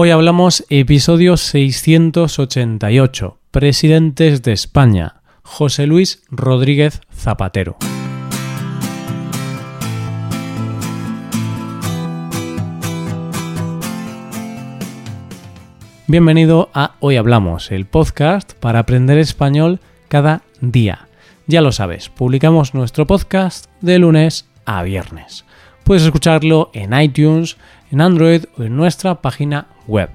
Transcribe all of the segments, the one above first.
Hoy hablamos episodio 688, Presidentes de España, José Luis Rodríguez Zapatero. Bienvenido a Hoy Hablamos, el podcast para aprender español cada día. Ya lo sabes, publicamos nuestro podcast de lunes a viernes. Puedes escucharlo en iTunes, en Android o en nuestra página web.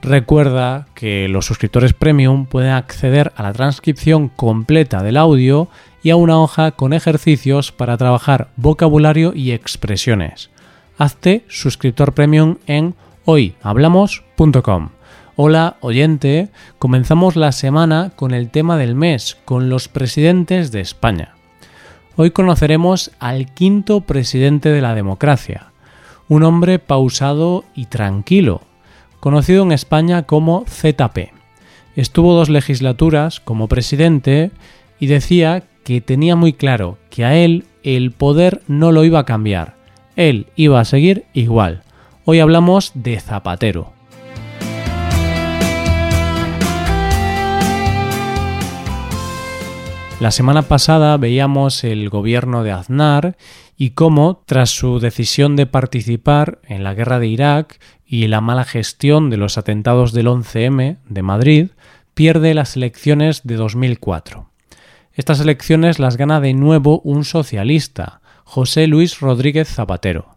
Recuerda que los suscriptores premium pueden acceder a la transcripción completa del audio y a una hoja con ejercicios para trabajar vocabulario y expresiones. Hazte suscriptor premium en hoyhablamos.com. Hola oyente, comenzamos la semana con el tema del mes, con los presidentes de España. Hoy conoceremos al quinto presidente de la democracia, un hombre pausado y tranquilo, conocido en España como ZP. Estuvo dos legislaturas como presidente y decía que tenía muy claro que a él el poder no lo iba a cambiar, él iba a seguir igual. Hoy hablamos de Zapatero. La semana pasada veíamos el gobierno de Aznar y cómo, tras su decisión de participar en la guerra de Irak y la mala gestión de los atentados del 11M de Madrid, pierde las elecciones de 2004. Estas elecciones las gana de nuevo un socialista, José Luis Rodríguez Zapatero.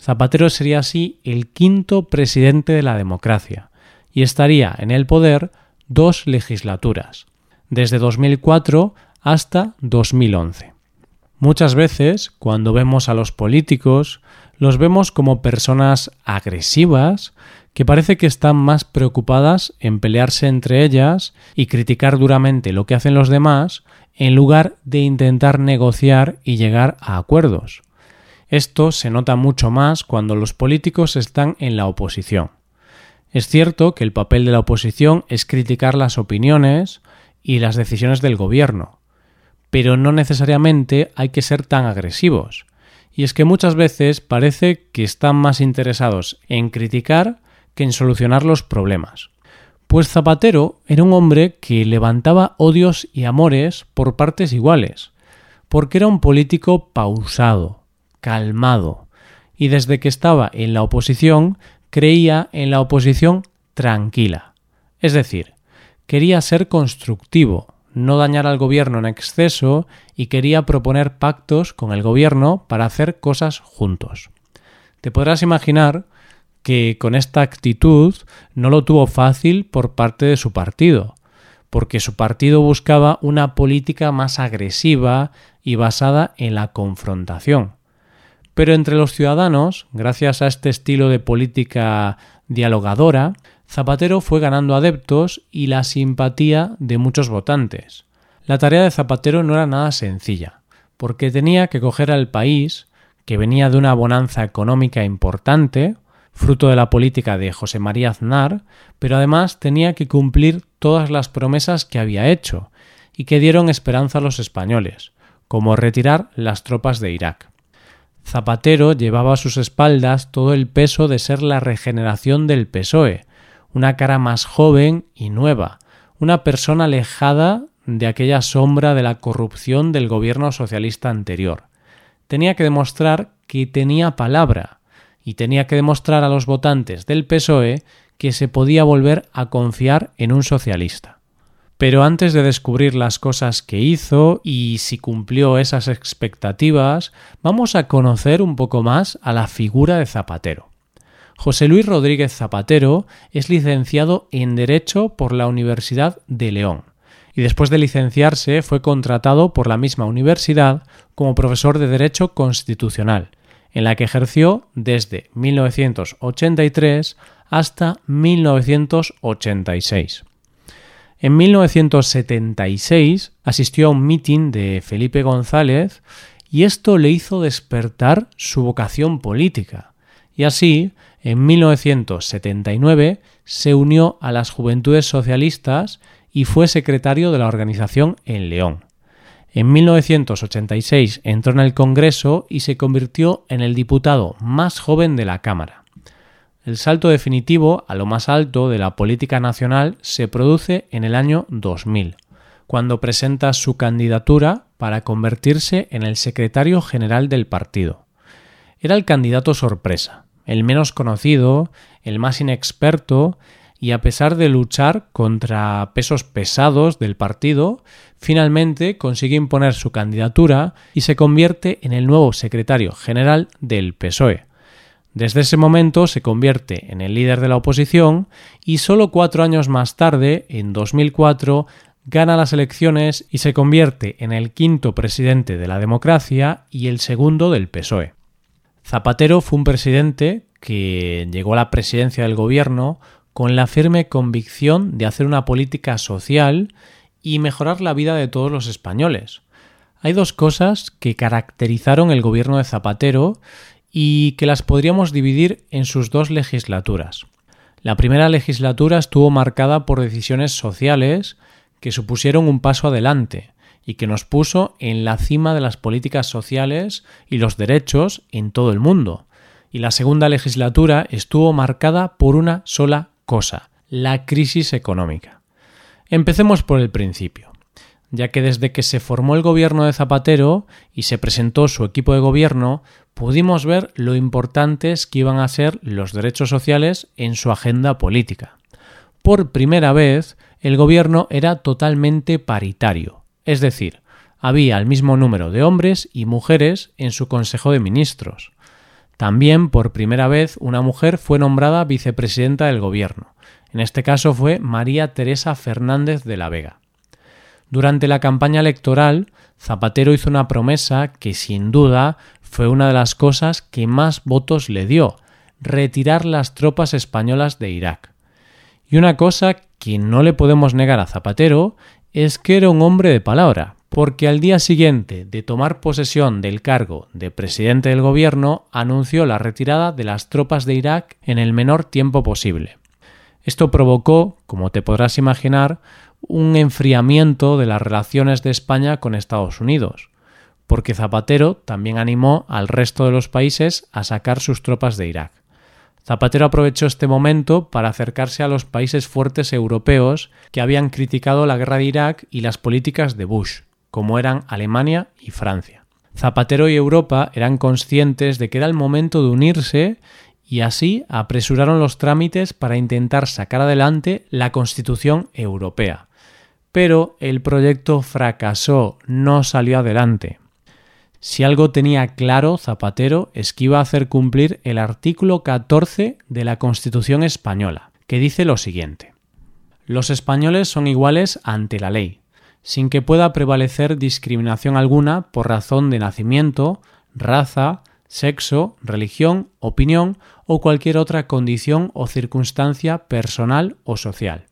Zapatero sería así el quinto presidente de la democracia y estaría en el poder dos legislaturas, desde 2004 hasta 2011. Muchas veces, cuando vemos a los políticos, los vemos como personas agresivas que parece que están más preocupadas en pelearse entre ellas y criticar duramente lo que hacen los demás en lugar de intentar negociar y llegar a acuerdos. Esto se nota mucho más cuando los políticos están en la oposición. Es cierto que el papel de la oposición es criticar las opiniones y las decisiones del gobierno, pero no necesariamente hay que ser tan agresivos. Y es que muchas veces parece que están más interesados en criticar que en solucionar los problemas. Pues Zapatero era un hombre que levantaba odios y amores por partes iguales, porque era un político pausado, calmado, y desde que estaba en la oposición creía en la oposición tranquila. Es decir, quería ser constructivo, no dañar al gobierno en exceso y quería proponer pactos con el gobierno para hacer cosas juntos. Te podrás imaginar que con esta actitud no lo tuvo fácil por parte de su partido, porque su partido buscaba una política más agresiva y basada en la confrontación. Pero entre los ciudadanos, gracias a este estilo de política dialogadora, Zapatero fue ganando adeptos y la simpatía de muchos votantes. La tarea de Zapatero no era nada sencilla, porque tenía que coger al país, que venía de una bonanza económica importante, fruto de la política de José María Aznar, pero además tenía que cumplir todas las promesas que había hecho y que dieron esperanza a los españoles, como retirar las tropas de Irak. Zapatero llevaba a sus espaldas todo el peso de ser la regeneración del PSOE, una cara más joven y nueva, una persona alejada de aquella sombra de la corrupción del gobierno socialista anterior. Tenía que demostrar que tenía palabra y tenía que demostrar a los votantes del PSOE que se podía volver a confiar en un socialista. Pero antes de descubrir las cosas que hizo y si cumplió esas expectativas, vamos a conocer un poco más a la figura de Zapatero. José Luis Rodríguez Zapatero es licenciado en Derecho por la Universidad de León y después de licenciarse fue contratado por la misma universidad como profesor de Derecho Constitucional, en la que ejerció desde 1983 hasta 1986. En 1976 asistió a un mitin de Felipe González y esto le hizo despertar su vocación política. Y así en 1979 se unió a las Juventudes Socialistas y fue secretario de la organización en León. En 1986 entró en el Congreso y se convirtió en el diputado más joven de la Cámara. El salto definitivo a lo más alto de la política nacional se produce en el año 2000, cuando presenta su candidatura para convertirse en el secretario general del partido. Era el candidato sorpresa, el menos conocido, el más inexperto, y a pesar de luchar contra pesos pesados del partido, finalmente consigue imponer su candidatura y se convierte en el nuevo secretario general del PSOE. Desde ese momento se convierte en el líder de la oposición y solo cuatro años más tarde, en 2004, gana las elecciones y se convierte en el quinto presidente de la democracia y el segundo del PSOE. Zapatero fue un presidente que llegó a la presidencia del gobierno con la firme convicción de hacer una política social y mejorar la vida de todos los españoles. Hay dos cosas que caracterizaron el gobierno de Zapatero y que las podríamos dividir en sus dos legislaturas. La primera legislatura estuvo marcada por decisiones sociales que supusieron un paso adelante y que nos puso en la cima de las políticas sociales y los derechos en todo el mundo. Y la segunda legislatura estuvo marcada por una sola cosa, la crisis económica. Empecemos por el principio, ya que desde que se formó el gobierno de Zapatero y se presentó su equipo de gobierno, pudimos ver lo importantes que iban a ser los derechos sociales en su agenda política. Por primera vez, el gobierno era totalmente paritario, es decir, había el mismo número de hombres y mujeres en su Consejo de Ministros. También, por primera vez, una mujer fue nombrada vicepresidenta del Gobierno. En este caso fue María Teresa Fernández de la Vega. Durante la campaña electoral, Zapatero hizo una promesa que sin duda fue una de las cosas que más votos le dio, retirar las tropas españolas de Irak. Y una cosa que no le podemos negar a Zapatero es que era un hombre de palabra, porque al día siguiente de tomar posesión del cargo de presidente del gobierno anunció la retirada de las tropas de Irak en el menor tiempo posible. Esto provocó, como te podrás imaginar, un enfriamiento de las relaciones de España con Estados Unidos, porque Zapatero también animó al resto de los países a sacar sus tropas de Irak. Zapatero aprovechó este momento para acercarse a los países fuertes europeos que habían criticado la guerra de Irak y las políticas de Bush, como eran Alemania y Francia. Zapatero y Europa eran conscientes de que era el momento de unirse y así apresuraron los trámites para intentar sacar adelante la Constitución Europea. Pero el proyecto fracasó, no salió adelante. Si algo tenía claro Zapatero es que iba a hacer cumplir el artículo 14 de la Constitución española, que dice lo siguiente. Los españoles son iguales ante la ley, sin que pueda prevalecer discriminación alguna por razón de nacimiento, raza, sexo, religión, opinión o cualquier otra condición o circunstancia personal o social.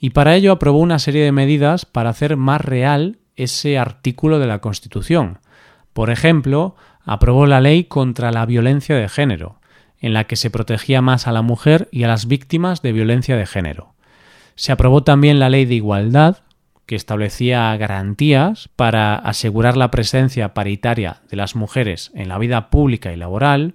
Y para ello aprobó una serie de medidas para hacer más real ese artículo de la Constitución. Por ejemplo, aprobó la ley contra la violencia de género, en la que se protegía más a la mujer y a las víctimas de violencia de género. Se aprobó también la ley de igualdad, que establecía garantías para asegurar la presencia paritaria de las mujeres en la vida pública y laboral,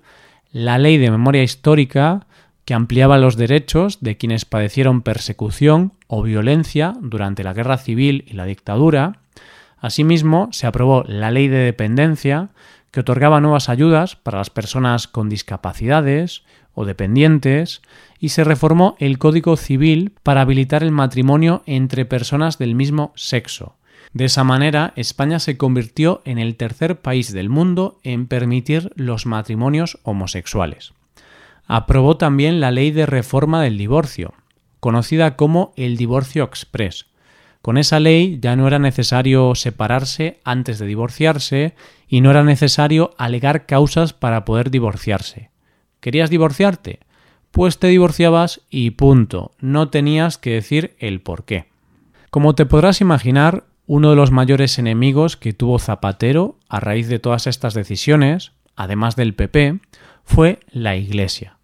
la ley de memoria histórica, que ampliaba los derechos de quienes padecieron persecución o violencia durante la guerra civil y la dictadura. Asimismo, se aprobó la ley de dependencia, que otorgaba nuevas ayudas para las personas con discapacidades o dependientes, y se reformó el Código Civil para habilitar el matrimonio entre personas del mismo sexo. De esa manera, España se convirtió en el tercer país del mundo en permitir los matrimonios homosexuales. Aprobó también la ley de reforma del divorcio, conocida como el divorcio express. Con esa ley ya no era necesario separarse antes de divorciarse y no era necesario alegar causas para poder divorciarse. ¿Querías divorciarte? Pues te divorciabas y punto. No tenías que decir el por qué. Como te podrás imaginar, uno de los mayores enemigos que tuvo Zapatero a raíz de todas estas decisiones, además del PP, fue la Iglesia.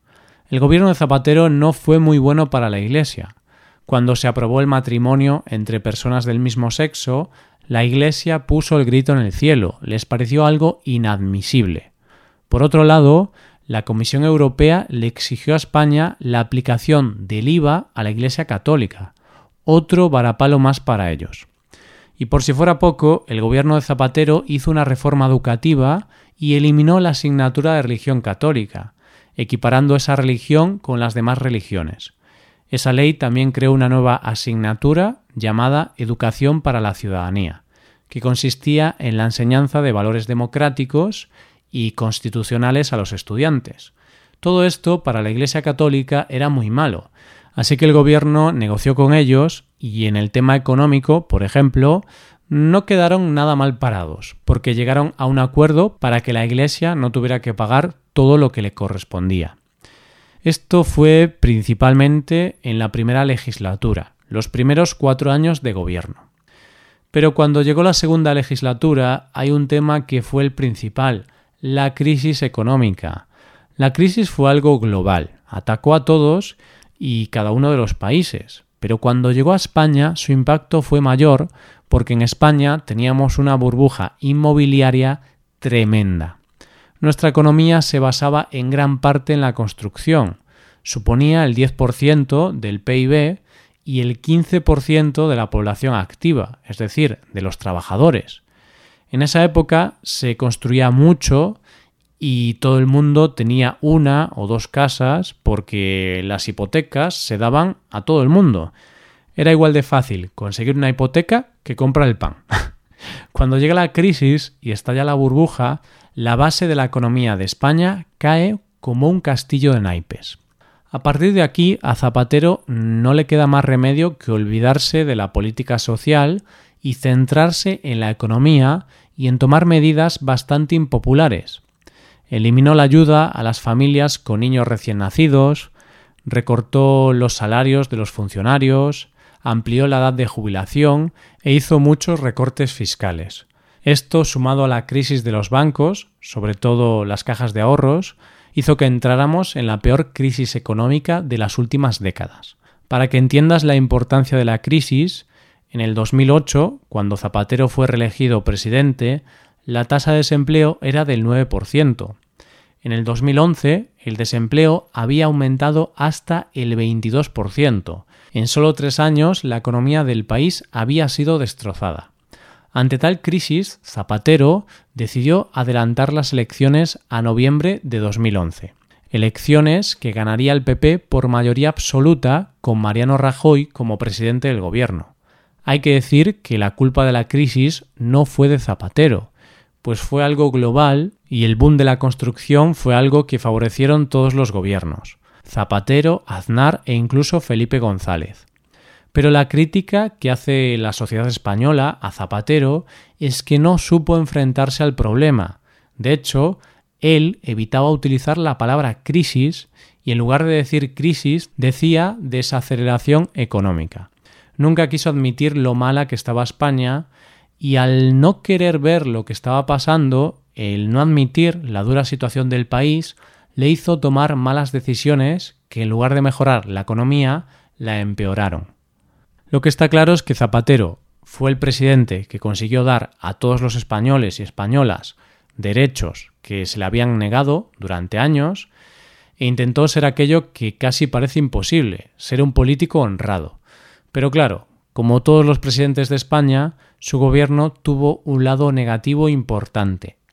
El gobierno de Zapatero no fue muy bueno para la Iglesia. Cuando se aprobó el matrimonio entre personas del mismo sexo, la Iglesia puso el grito en el cielo, les pareció algo inadmisible. Por otro lado, la Comisión Europea le exigió a España la aplicación del IVA a la Iglesia Católica, otro varapalo más para ellos. Y por si fuera poco, el gobierno de Zapatero hizo una reforma educativa y eliminó la asignatura de religión católica, equiparando esa religión con las demás religiones. Esa ley también creó una nueva asignatura llamada Educación para la Ciudadanía, que consistía en la enseñanza de valores democráticos y constitucionales a los estudiantes. Todo esto para la Iglesia Católica era muy malo, así que el gobierno negoció con ellos y en el tema económico, por ejemplo, no quedaron nada mal parados, porque llegaron a un acuerdo para que la Iglesia no tuviera que pagar todo lo que le correspondía. Esto fue principalmente en la primera legislatura, los primeros cuatro años de gobierno. Pero cuando llegó la segunda legislatura hay un tema que fue el principal, la crisis económica. La crisis fue algo global, atacó a todos y cada uno de los países, pero cuando llegó a España su impacto fue mayor porque en España teníamos una burbuja inmobiliaria tremenda. Nuestra economía se basaba en gran parte en la construcción, suponía el 10% del PIB y el 15% de la población activa, es decir, de los trabajadores. En esa época se construía mucho y todo el mundo tenía una o dos casas porque las hipotecas se daban a todo el mundo. Era igual de fácil conseguir una hipoteca que comprar el pan. Cuando llega la crisis y estalla la burbuja, la base de la economía de España cae como un castillo de naipes. A partir de aquí, a Zapatero no le queda más remedio que olvidarse de la política social y centrarse en la economía y en tomar medidas bastante impopulares. Eliminó la ayuda a las familias con niños recién nacidos, recortó los salarios de los funcionarios, amplió la edad de jubilación e hizo muchos recortes fiscales. Esto, sumado a la crisis de los bancos, sobre todo las cajas de ahorros, hizo que entráramos en la peor crisis económica de las últimas décadas. Para que entiendas la importancia de la crisis, en el 2008, cuando Zapatero fue reelegido presidente, la tasa de desempleo era del 9%. En el 2011, el desempleo había aumentado hasta el 22%. En solo tres años, la economía del país había sido destrozada. Ante tal crisis, Zapatero decidió adelantar las elecciones a noviembre de 2011. Elecciones que ganaría el PP por mayoría absoluta con Mariano Rajoy como presidente del gobierno. Hay que decir que la culpa de la crisis no fue de Zapatero, pues fue algo global y el boom de la construcción fue algo que favorecieron todos los gobiernos, Zapatero, Aznar e incluso Felipe González. Pero la crítica que hace la sociedad española a Zapatero es que no supo enfrentarse al problema. De hecho, él evitaba utilizar la palabra crisis y en lugar de decir crisis decía desaceleración económica nunca quiso admitir lo mala que estaba España y al no querer ver lo que estaba pasando, el no admitir la dura situación del país, le hizo tomar malas decisiones que en lugar de mejorar la economía, la empeoraron. Lo que está claro es que Zapatero fue el presidente que consiguió dar a todos los españoles y españolas derechos que se le habían negado durante años e intentó ser aquello que casi parece imposible, ser un político honrado. Pero claro, como todos los presidentes de España, su gobierno tuvo un lado negativo importante,